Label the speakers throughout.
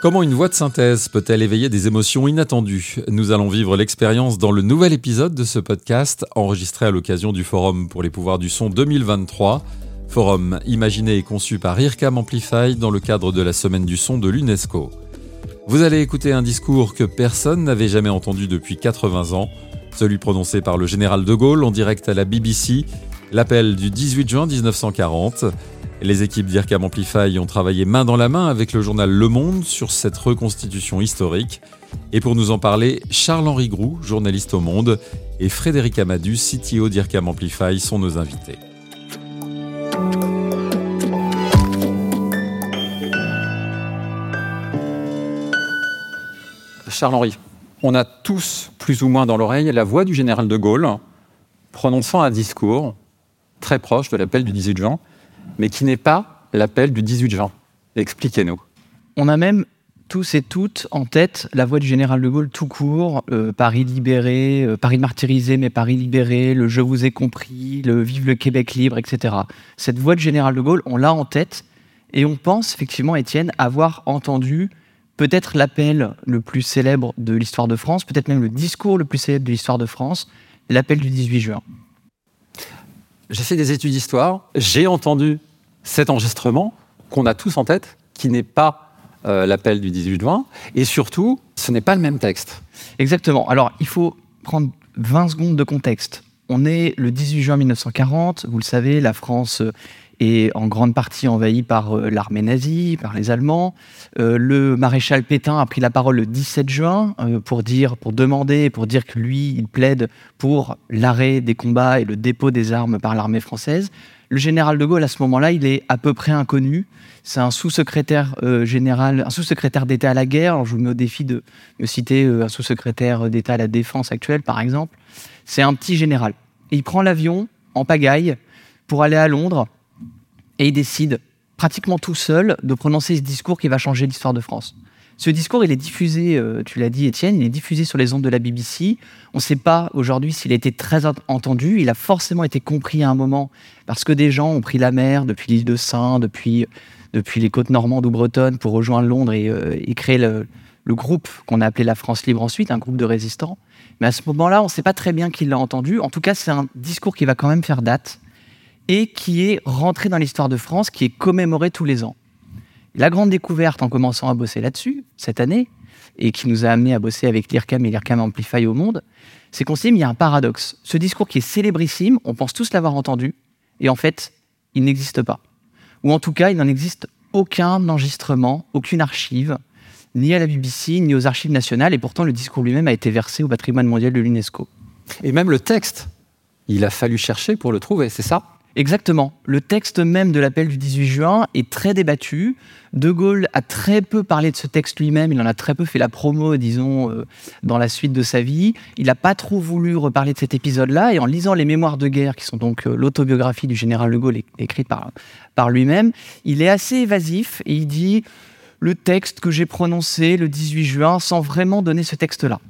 Speaker 1: Comment une voix de synthèse peut-elle éveiller des émotions inattendues? Nous allons vivre l'expérience dans le nouvel épisode de ce podcast enregistré à l'occasion du Forum pour les pouvoirs du son 2023. Forum imaginé et conçu par IRCAM Amplify dans le cadre de la Semaine du son de l'UNESCO. Vous allez écouter un discours que personne n'avait jamais entendu depuis 80 ans, celui prononcé par le général de Gaulle en direct à la BBC, l'appel du 18 juin 1940. Les équipes d'IRCAM Amplify ont travaillé main dans la main avec le journal Le Monde sur cette reconstitution historique. Et pour nous en parler, Charles-Henri Groux, journaliste au Monde, et Frédéric Amadou, CTO d'IRCAM Amplify, sont nos invités. Charles-Henri, on a tous plus ou moins dans l'oreille la voix du général de Gaulle prononçant un discours très proche de l'appel du 18 juin mais qui n'est pas l'appel du 18 juin. Expliquez-nous.
Speaker 2: On a même tous et toutes en tête la voix du général de Gaulle tout court, euh, Paris libéré, euh, Paris martyrisé mais Paris libéré, le Je vous ai compris, le Vive le Québec libre, etc. Cette voix du général de Gaulle, on l'a en tête et on pense effectivement, Étienne, avoir entendu peut-être l'appel le plus célèbre de l'histoire de France, peut-être même le discours le plus célèbre de l'histoire de France, l'appel du 18 juin.
Speaker 1: J'ai fait des études d'histoire, j'ai entendu cet enregistrement qu'on a tous en tête, qui n'est pas euh, l'appel du 18 juin, et surtout, ce n'est pas le même texte.
Speaker 2: Exactement. Alors, il faut prendre 20 secondes de contexte. On est le 18 juin 1940, vous le savez, la France est en grande partie envahie par euh, l'armée nazie, par les Allemands. Euh, le maréchal Pétain a pris la parole le 17 juin pour dire, pour demander, pour dire que lui, il plaide pour l'arrêt des combats et le dépôt des armes par l'armée française. Le général de Gaulle, à ce moment-là, il est à peu près inconnu. C'est un sous-secrétaire euh, général, un sous-secrétaire d'État à la guerre. je vous mets au défi de me citer euh, un sous-secrétaire d'État à la défense actuelle, par exemple. C'est un petit général. il prend l'avion en pagaille pour aller à Londres et il décide, pratiquement tout seul, de prononcer ce discours qui va changer l'histoire de France. Ce discours, il est diffusé, euh, tu l'as dit Étienne, il est diffusé sur les ondes de la BBC. On ne sait pas aujourd'hui s'il a été très entendu. Il a forcément été compris à un moment parce que des gens ont pris la mer depuis l'île de Saint, depuis, depuis les côtes normandes ou bretonnes pour rejoindre Londres et, euh, créer le, groupe qu'on a appelé la France libre ensuite, un groupe de résistants. Mais à ce moment-là, on ne sait pas très bien qui l'a entendu. En tout cas, c'est un discours qui va quand même faire date et qui est rentré dans l'histoire de France, qui est commémoré tous les ans. La grande découverte en commençant à bosser là-dessus, cette année, et qui nous a amené à bosser avec l'IRCAM et l'IRCAM Amplify au monde, c'est qu'on s'est dit, il y a un paradoxe. Ce discours qui est célébrissime, on pense tous l'avoir entendu, et en fait, il n'existe pas. Ou en tout cas, il n'en existe aucun enregistrement, aucune archive, ni à la BBC, ni aux archives nationales, et pourtant le discours lui-même a été versé au patrimoine mondial de l'UNESCO.
Speaker 1: Et même le texte, il a fallu chercher pour le trouver, c'est ça?
Speaker 2: Exactement. Le texte même de l'appel du 18 juin est très débattu. De Gaulle a très peu parlé de ce texte lui-même, il en a très peu fait la promo, disons, euh, dans la suite de sa vie. Il n'a pas trop voulu reparler de cet épisode-là, et en lisant les mémoires de guerre, qui sont donc euh, l'autobiographie du général de Gaulle écrite par, par lui-même, il est assez évasif, et il dit le texte que j'ai prononcé le 18 juin sans vraiment donner ce texte-là.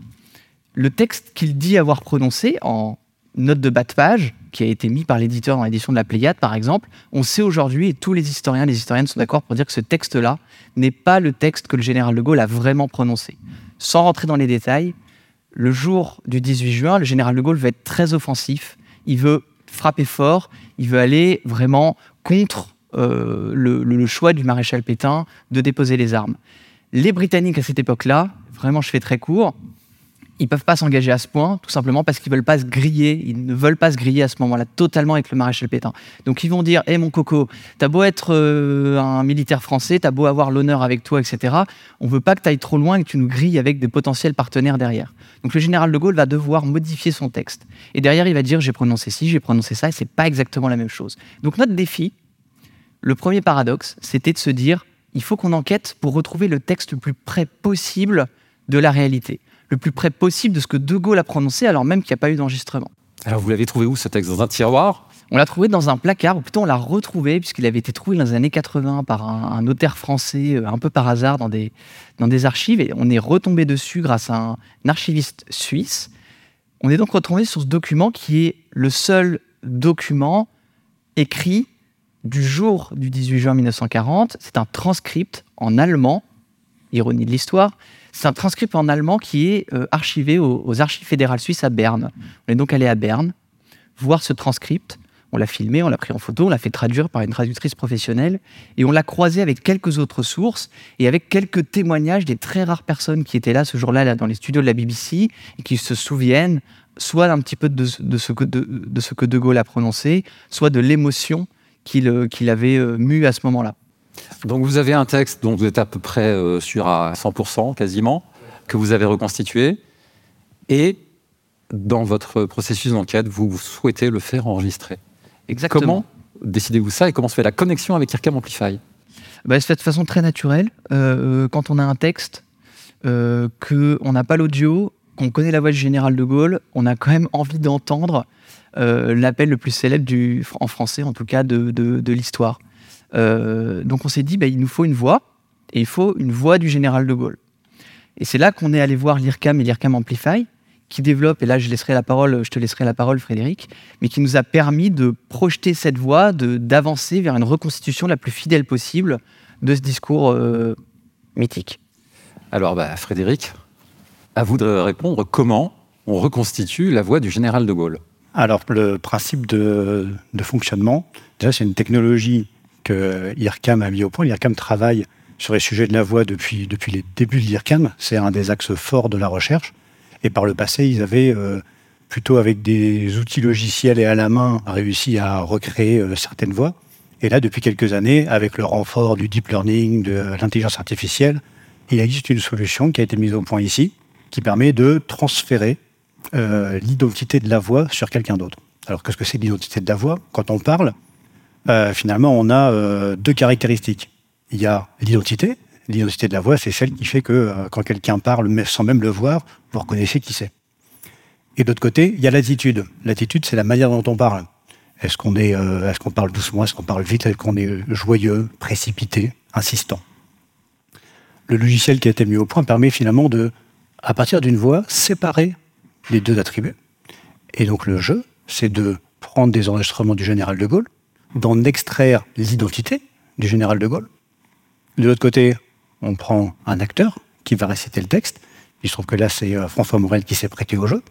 Speaker 2: Le texte qu'il dit avoir prononcé en note de bas de page, qui a été mis par l'éditeur dans l'édition de la Pléiade, par exemple, on sait aujourd'hui, et tous les historiens, les historiennes sont d'accord pour dire que ce texte-là n'est pas le texte que le général de Gaulle a vraiment prononcé. Sans rentrer dans les détails, le jour du 18 juin, le général de Gaulle veut être très offensif, il veut frapper fort, il veut aller vraiment contre euh, le choix du maréchal Pétain de déposer les armes. Les Britanniques à cette époque-là, vraiment je fais très court, ils peuvent pas s'engager à ce point, tout simplement parce qu'ils veulent pas se griller. Ils ne veulent pas se griller à ce moment-là totalement avec le maréchal Pétain. Donc ils vont dire "Hé mon coco, t'as beau être euh, un militaire français, t'as beau avoir l'honneur avec toi, etc. On veut pas que tu ailles trop loin et que tu nous grilles avec des potentiels partenaires derrière." Donc le général de Gaulle va devoir modifier son texte. Et derrière, il va dire "J'ai prononcé ci, j'ai prononcé ça", et c'est pas exactement la même chose. Donc notre défi, le premier paradoxe, c'était de se dire "Il faut qu'on enquête pour retrouver le texte le plus près possible de la réalité." Le plus près possible de ce que De Gaulle a prononcé, alors même qu'il n'y a pas eu d'enregistrement.
Speaker 1: Alors vous l'avez trouvé où ce texte? Dans un tiroir?
Speaker 2: On l'a trouvé dans un placard, ou plutôt on l'a retrouvé, puisqu'il avait été trouvé dans les années 80 par un, notaire français, euh, un peu par hasard, dans des, dans des archives, et on est retombé dessus grâce à un, archiviste suisse. On est donc retrouvé sur ce document qui est le seul document écrit du jour du 18 juin 1940. C'est un transcript en allemand ironie de l'histoire. C'est un transcript en allemand qui est archivé aux, aux, archives fédérales suisses à Berne. On est donc allé à Berne voir ce transcript on l'a filmé, on l'a pris en photo, on l'a fait traduire par une traductrice professionnelle et on l'a croisé avec quelques autres sources et avec quelques témoignages des très rares personnes qui étaient là ce jour-là dans les studios de la BBC et qui se souviennent soit un petit peu de, ce, que de, Gaulle a prononcé, soit de l'émotion qu'il euh, avait euh, mue à ce moment-là.
Speaker 1: Donc vous avez un texte dont vous êtes à peu près euh, sûr à 100% quasiment, que vous avez reconstitué, et dans votre processus d'enquête, vous souhaitez le faire enregistrer.
Speaker 2: Exactement.
Speaker 1: Comment décidez-vous ça et comment se fait la connexion avec IRCAM Amplify?
Speaker 2: Bah, Se fait de façon très naturelle. Euh, quand on a un texte, euh, qu'on n'a pas l'audio, qu'on connaît la voix du général de Gaulle, on a quand même envie d'entendre euh, l'appel le plus célèbre du, en français, en tout cas, de, de, l'histoire. Euh, donc on s'est dit, bah, il nous faut une voix, et il faut une voix du général de Gaulle. Et c'est là qu'on est allé voir l'IRCAM et l'IRCAM Amplify, qui développe, et là je laisserai la parole, je te laisserai la parole Frédéric, mais qui nous a permis de projeter cette voie, d'avancer vers une reconstitution la plus fidèle possible de ce discours euh, mythique.
Speaker 1: Alors bah, Frédéric, à vous de répondre comment on reconstitue la voix du général de Gaulle.
Speaker 3: Alors le principe de, de fonctionnement, déjà c'est une technologie que IRCAM a mis au point. L'IRCAM travaille sur les sujets de la voix depuis, depuis les débuts de l'IRCAM. C'est un des axes forts de la recherche. Et par le passé, ils avaient, euh, plutôt avec des outils logiciels et à la main, réussi à recréer euh, certaines voix. Et là, depuis quelques années, avec le renfort du deep learning, de l'intelligence artificielle, il existe une solution qui a été mise au point ici, qui permet de transférer euh, l'identité de la voix sur quelqu'un d'autre. Alors, qu'est-ce que c'est l'identité de la voix Quand on parle, finalement, on a deux caractéristiques. Il y a l'identité, L'identité de la voix, c'est celle qui fait que euh, quand quelqu'un parle, sans même le voir, vous reconnaissez qui c'est. Et de l'autre côté, il y a l'attitude. L'attitude, c'est la manière dont on parle. Est-ce qu'on est, euh, est-ce qu'on parle doucement, est-ce qu'on parle vite, est-ce qu'on est joyeux, précipité, insistant. Le logiciel qui a été mis au point permet finalement de, à partir d'une voix, séparer les deux attributs. Et donc le jeu, c'est de prendre des enregistrements du général de Gaulle, d'en extraire l'identité du général de Gaulle. De l'autre côté, on prend un acteur qui va réciter le texte. Il se trouve que là, c'est euh, François Morel qui s'est prêté au jeu.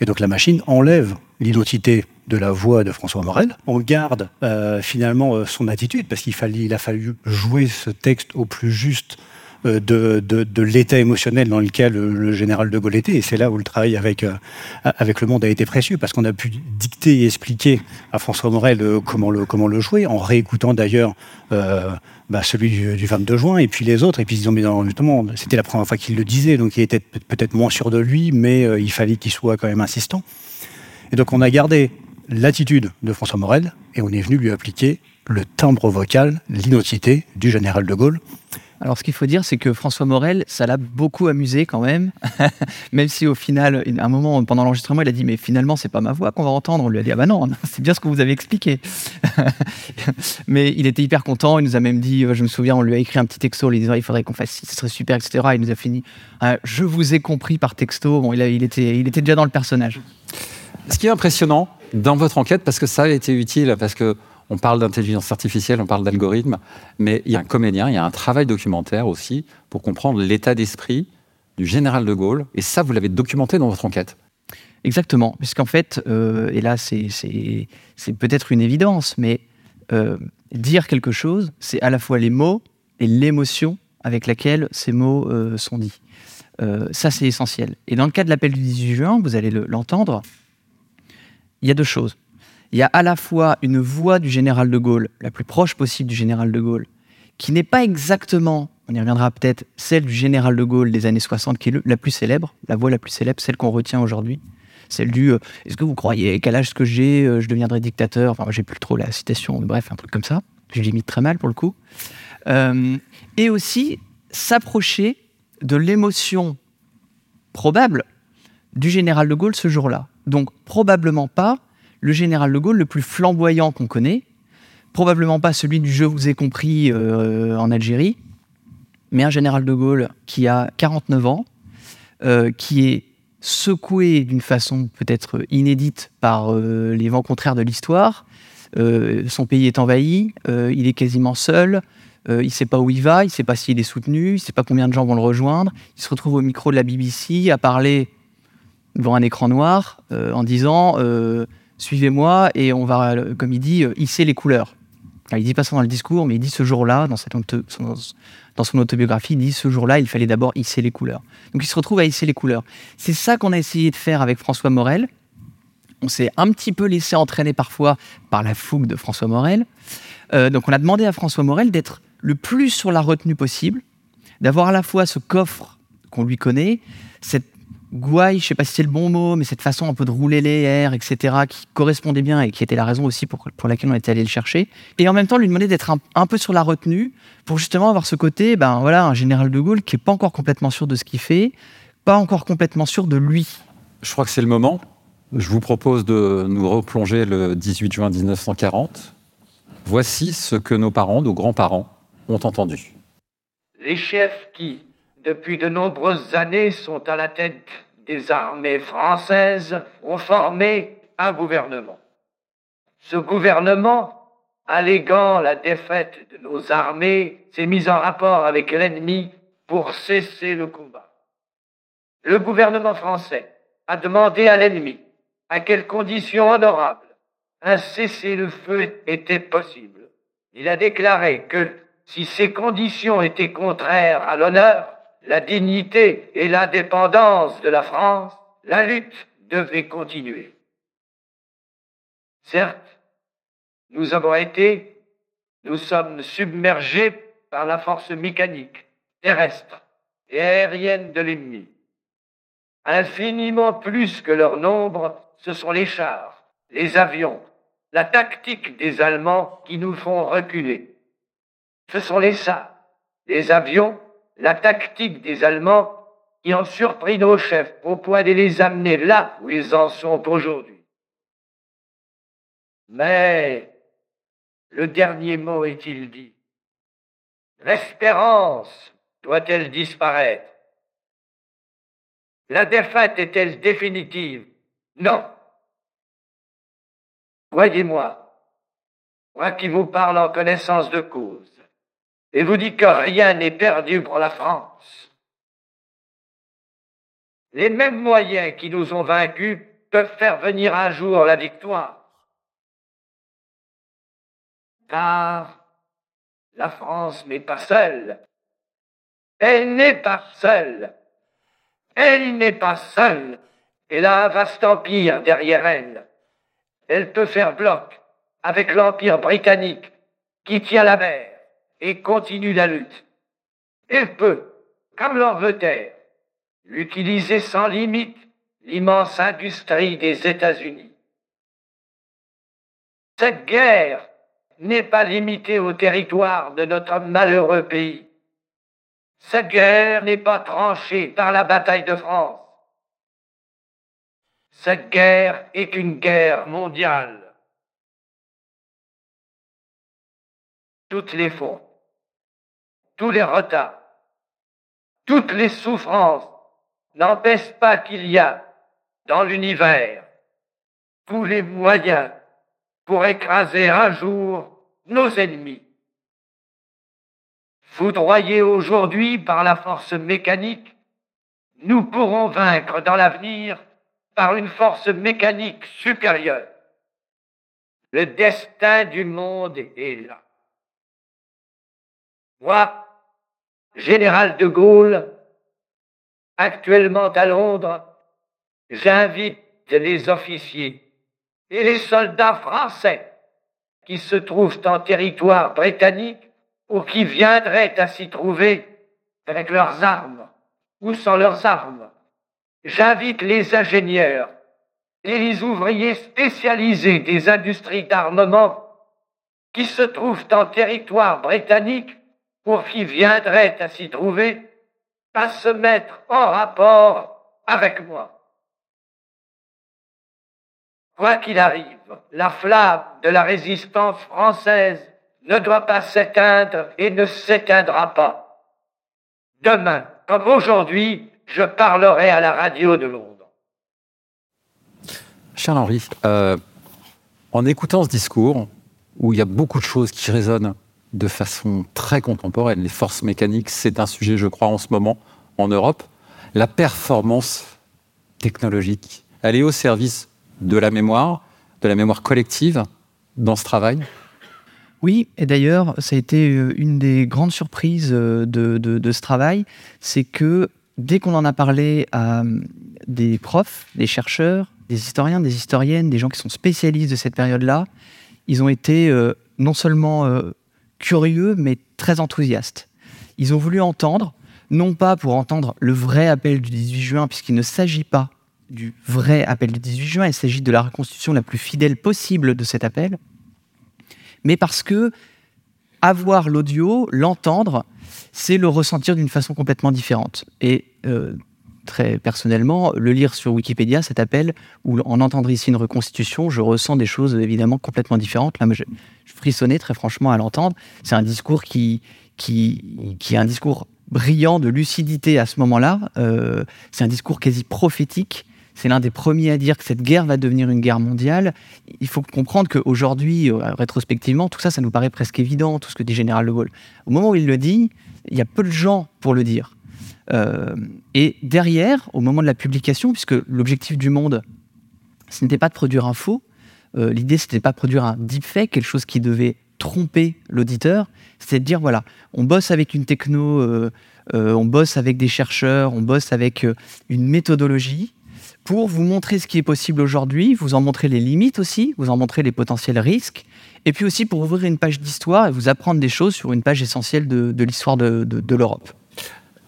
Speaker 3: Et donc la machine enlève l'identité de la voix de François Morel. On garde euh, finalement euh, son attitude parce qu'il il a fallu jouer ce texte au plus juste euh, de, l'état émotionnel dans lequel le, général de Gaulle était. Et c'est là où le travail avec, euh, avec le monde a été précieux, parce qu'on a pu dicter et expliquer à François Morel euh, comment, le, comment le jouer, en réécoutant d'ailleurs bah, celui du, 22 juin, et puis les autres. Et puis ils ont mis dans justement, c'était la première fois qu'il le disait, donc il était peut-être moins sûr de lui, mais il fallait qu'il soit quand même insistant. Et donc on a gardé l'attitude de François Morel, et on est venu lui appliquer le timbre vocal, l'identité du général de Gaulle.
Speaker 2: Alors, ce qu'il faut dire, c'est que François Morel, ça l'a beaucoup amusé quand même. même si au final, à un moment, pendant l'enregistrement, il a dit Mais finalement, c'est pas ma voix qu'on va entendre. On lui a dit Ah bah non, c'est bien ce que vous avez expliqué. Mais il était hyper content. Il nous a même dit Je me souviens, on lui a écrit un petit texto, lui disant Il faudrait qu'on fasse ce serait super, etc. Il nous a fini ah, Je vous ai compris par texto. Bon, il, il, était, il était déjà dans le personnage.
Speaker 1: Ce qui est impressionnant dans votre enquête, parce que ça a été utile, parce que on parle d'intelligence artificielle, on parle d'algorithme, mais il y a un comédien, il y a un travail documentaire aussi pour comprendre l'état d'esprit du général de Gaulle. Et ça, vous l'avez documenté dans votre enquête.
Speaker 2: Exactement, puisqu'en fait, euh, et là c'est peut-être une évidence, mais euh, dire quelque chose, c'est à la fois les mots et l'émotion avec laquelle ces mots euh, sont dits. ça, c'est essentiel. Et dans le cas de l'appel du 18 juin, vous allez l'entendre, il y a deux choses il y a à la fois une voix du général de Gaulle, la plus proche possible du général de Gaulle, qui n'est pas exactement, on y reviendra peut-être, celle du général de Gaulle des années 60, qui est la plus célèbre, la voix la plus célèbre, celle qu'on retient aujourd'hui. Celle du euh, Est-ce que vous croyez qu'à l'âge que j'ai, euh, je deviendrai dictateur? Enfin, j'ai plus trop la citation, bref, un truc comme ça. Je limite très mal pour le coup. Euh, et aussi s'approcher de l'émotion probable du général de Gaulle ce jour-là. Donc, probablement pas le général de Gaulle le plus flamboyant qu'on connaît, probablement pas celui du Je vous ai compris euh, en Algérie, mais un général de Gaulle qui a 49 ans, euh, qui est secoué d'une façon peut-être inédite par euh, les vents contraires de l'histoire. son pays est envahi, il est quasiment seul. il ne sait pas où il va, il ne sait pas s'il est soutenu, il ne sait pas combien de gens vont le rejoindre. Il se retrouve au micro de la BBC à parler devant un écran noir en disant Suivez-moi et on va, comme il dit, hisser les couleurs. il ne dit pas ça dans le discours, mais il dit ce jour-là, dans, dans son autobiographie, il dit ce jour-là, il fallait d'abord hisser les couleurs. Donc il se retrouve à hisser les couleurs. C'est ça qu'on a essayé de faire avec François Morel. On s'est un petit peu laissé entraîner parfois par la fougue de François Morel. Euh, donc on a demandé à François Morel d'être le plus sur la retenue possible, d'avoir à la fois ce coffre qu'on lui connaît, cette gouaille, je ne sais pas si c'est le bon mot, mais cette façon un peu de rouler les airs, etc., qui correspondait bien et qui était la raison aussi pour, pour laquelle on était allé le chercher. Et en même temps, lui demander d'être un, peu sur la retenue pour justement avoir ce côté, ben voilà, un général de Gaulle qui n'est pas encore complètement sûr de ce qu'il fait, pas encore complètement sûr de lui.
Speaker 1: Je crois que c'est le moment. Je vous propose de nous replonger le 18 juin 1940. Voici ce que nos parents, nos grands-parents, ont entendu.
Speaker 4: Les chefs qui, depuis de nombreuses années, sont à la tête des armées françaises, ont formé un gouvernement. Ce gouvernement, alléguant la défaite de nos armées, s'est mis en rapport avec l'ennemi pour cesser le combat. Le gouvernement français a demandé à l'ennemi à quelles conditions honorables un cessez-le-feu était possible. Il a déclaré que si ces conditions étaient contraires à l'honneur, la dignité et l'indépendance de la France, la lutte devait continuer. Certes, nous avons été, nous sommes submergés par la force mécanique, terrestre et aérienne de l'ennemi. Infiniment plus que leur nombre, ce sont les chars, les avions, la tactique des Allemands qui nous font reculer. Ce sont les chars, les avions, la tactique des Allemands qui ont surpris nos chefs au point de les amener là où ils en sont aujourd'hui. Mais le dernier mot est-il dit? L'espérance doit-elle disparaître? La défaite est-elle définitive? Non. Voyez-moi, moi qui vous parle en connaissance de cause, et vous dis que rien n'est perdu pour la France. Les mêmes moyens qui nous ont vaincus peuvent faire venir un jour la victoire. Car la France n'est pas seule. Elle n'est pas seule. Elle n'est pas seule. Elle a un vaste empire derrière elle. Elle peut faire bloc avec l'empire britannique qui tient la mer et continue la lutte. Elle peut, comme l'Angleterre, l'utiliser sans limite l'immense industrie des États-Unis. Cette guerre n'est pas limitée au territoire de notre malheureux pays. Cette guerre n'est pas tranchée par la bataille de France. Cette guerre est une guerre mondiale. Toutes les fautes, tous les retards, toutes les souffrances n'empêchent pas qu'il y a dans l'univers tous les moyens pour écraser un jour nos ennemis foudroyés aujourd'hui par la force mécanique, nous pourrons vaincre dans l'avenir par une force mécanique supérieure. Le destin du monde est là. Moi, général de Gaulle, actuellement à Londres, j'invite les officiers et les soldats français qui se trouvent en territoire britannique ou qui viendraient à s'y trouver avec leurs armes ou sans leurs armes. J'invite les ingénieurs et les ouvriers spécialisés des industries d'armement qui se trouvent en territoire britannique ou qui viendraient à s'y trouver à se mettre en rapport avec moi. Quoi qu'il arrive, la flamme de la résistance française ne doit pas s'éteindre et ne s'éteindra pas. Demain, comme aujourd'hui, je parlerai à la radio de Londres.
Speaker 1: Charles-Henri, euh, en écoutant ce discours, où il y a beaucoup de choses qui résonnent de façon très contemporaine. Les forces mécaniques, c'est un sujet, je crois, en ce moment en Europe. La performance technologique, elle est au service de la mémoire, de la mémoire collective dans ce travail
Speaker 2: oui, et d'ailleurs, ça a été euh, une des grandes surprises euh, de, ce travail, c'est que dès qu'on en a parlé à euh, des profs, des chercheurs, des historiens, des historiennes, des gens qui sont spécialistes de cette période-là, ils ont été non seulement curieux, mais très enthousiastes. Ils ont voulu entendre, non pas pour entendre le vrai appel du 18 juin, puisqu'il ne s'agit pas du vrai appel du 18 juin, il s'agit de la reconstitution la plus fidèle possible de cet appel, mais parce que avoir l'audio, l'entendre, c'est le ressentir d'une façon complètement différente. Et euh, très personnellement, le lire sur Wikipédia, cet appel, ou en entendre ici une reconstitution, je ressens des choses évidemment complètement différentes. Là, je, je frissonnais très franchement à l'entendre. C'est un discours qui, qui, qui est un discours brillant de lucidité à ce moment-là. Euh, c'est un discours quasi prophétique c'est l'un des premiers à dire que cette guerre va devenir une guerre mondiale. Il faut comprendre qu'aujourd'hui, euh, rétrospectivement, tout ça, ça nous paraît presque évident, tout ce que dit Général de Gaulle. Au moment où il le dit, il y a peu de gens pour le dire. Euh, et derrière, au moment de la publication, puisque l'objectif du monde, ce n'était pas de produire un faux, euh, l'idée, ce n'était pas de produire un deepfake, quelque chose qui devait tromper l'auditeur, c'était de dire, voilà, on bosse avec une techno, on bosse avec des chercheurs, on bosse avec une méthodologie, pour vous montrer ce qui est possible aujourd'hui, vous en montrer les limites aussi, vous en montrer les potentiels risques, et puis aussi pour ouvrir une page d'histoire et vous apprendre des choses sur une page essentielle de, l'histoire de, l'Europe.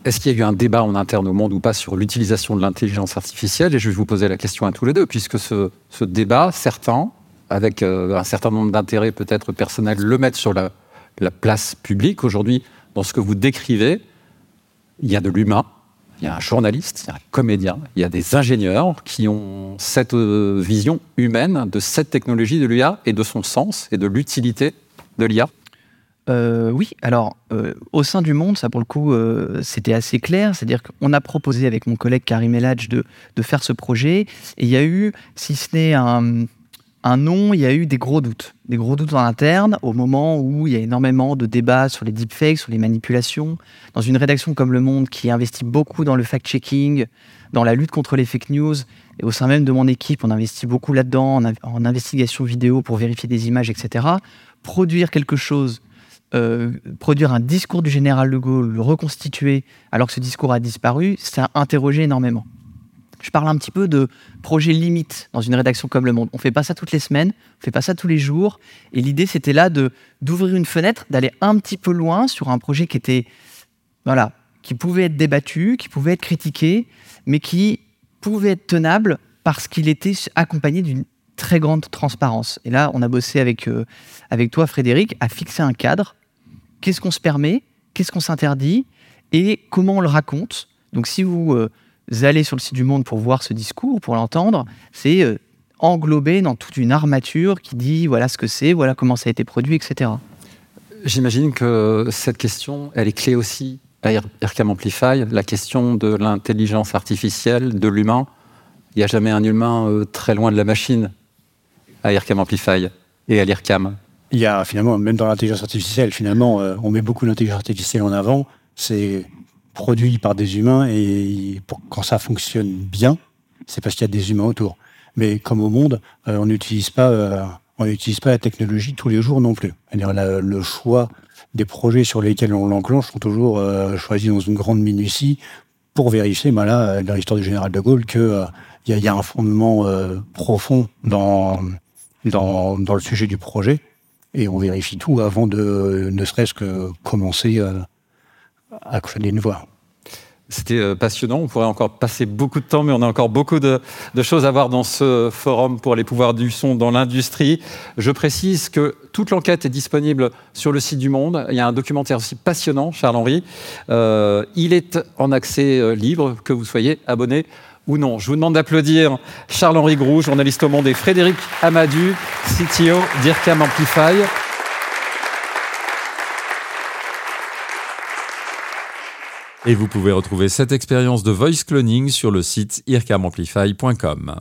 Speaker 1: Est-ce qu'il y a eu un débat en interne au monde ou pas sur l'utilisation de l'intelligence artificielle? Et je vais vous poser la question à tous les deux, puisque ce, débat, certains, avec euh, un certain nombre d'intérêts peut-être personnels, le mettent sur la, la place publique. Aujourd'hui, dans ce que vous décrivez, il y a de l'humain, il y a un journaliste, il y a un comédien, il y a des ingénieurs qui ont cette euh, vision humaine de cette technologie de l'IA et de son sens et de l'utilité de l'IA
Speaker 2: euh, oui, alors euh, au sein du monde, ça pour le coup, c'était assez clair. C'est-à-dire qu'on a proposé avec mon collègue Karim Eladj de, faire ce projet. Et il y a eu, si ce n'est un, nom, il y a eu des gros doutes. Des gros doutes en interne au moment où il y a énormément de débats sur les deepfakes, sur les manipulations. Dans une rédaction comme Le Monde qui investit beaucoup dans le fact-checking, dans la lutte contre les fake news, et au sein même de mon équipe, on investit beaucoup là-dedans, en, investigation vidéo pour vérifier des images, etc. Produire quelque chose, euh, produire un discours du général de Gaulle, le reconstituer alors que ce discours a disparu, ça a interrogé énormément je parle un petit peu de projet limite dans une rédaction comme Le Monde. On fait pas ça toutes les semaines, on fait pas ça tous les jours. Et l'idée, c'était là de d'ouvrir une fenêtre, d'aller un petit peu loin sur un projet qui était, voilà, qui pouvait être débattu, qui pouvait être critiqué, mais qui pouvait être tenable parce qu'il était accompagné d'une très grande transparence. Et là, on a bossé avec, euh, avec toi, Frédéric, à fixer un cadre. Qu'est-ce qu'on se permet Qu'est-ce qu'on s'interdit Et comment on le raconte Donc, si vous euh, allez sur le site du Monde pour voir ce discours, pour l'entendre, c'est euh, englobé dans toute une armature qui dit voilà ce que c'est, voilà comment ça a été produit, etc.
Speaker 1: J'imagine que cette question, elle est clé aussi à IRCAM Amplify, la question de l'intelligence artificielle, de l'humain. Il n'y a jamais un humain euh, très loin de la machine à IRCAM Amplify et à l'IRCAM.
Speaker 3: Il y a finalement, même dans l'intelligence artificielle, finalement, euh, on met beaucoup l'intelligence artificielle en avant. C'est produit par des humains et quand ça fonctionne bien, c'est parce qu'il y a des humains autour. Mais comme au monde, euh, on n'utilise pas, euh, pas la technologie tous les jours non plus. le choix des projets sur lesquels on l'enclenche sont toujours choisis dans une grande minutie pour vérifier, là, dans l'histoire du général de Gaulle, qu'il il y, a un fondement profond dans, dans le sujet du projet. Et on vérifie tout avant de ne serait-ce que commencer à une voix.
Speaker 1: C'était euh, passionnant. On pourrait encore passer beaucoup de temps, mais on a encore beaucoup de, choses à voir dans ce forum pour les pouvoirs du son dans l'industrie. Je précise que toute l'enquête est disponible sur le site du Monde. Il y a un documentaire aussi passionnant, Charles-Henri. Euh, il est en accès euh, libre, que vous soyez abonné ou non. Je vous demande d'applaudir Charles-Henri Groux, journaliste au Monde, et Frédéric Amadu, CTO d'IRCAM Amplify. Et vous pouvez retrouver cette expérience de voice cloning sur le site ircamamplify.com.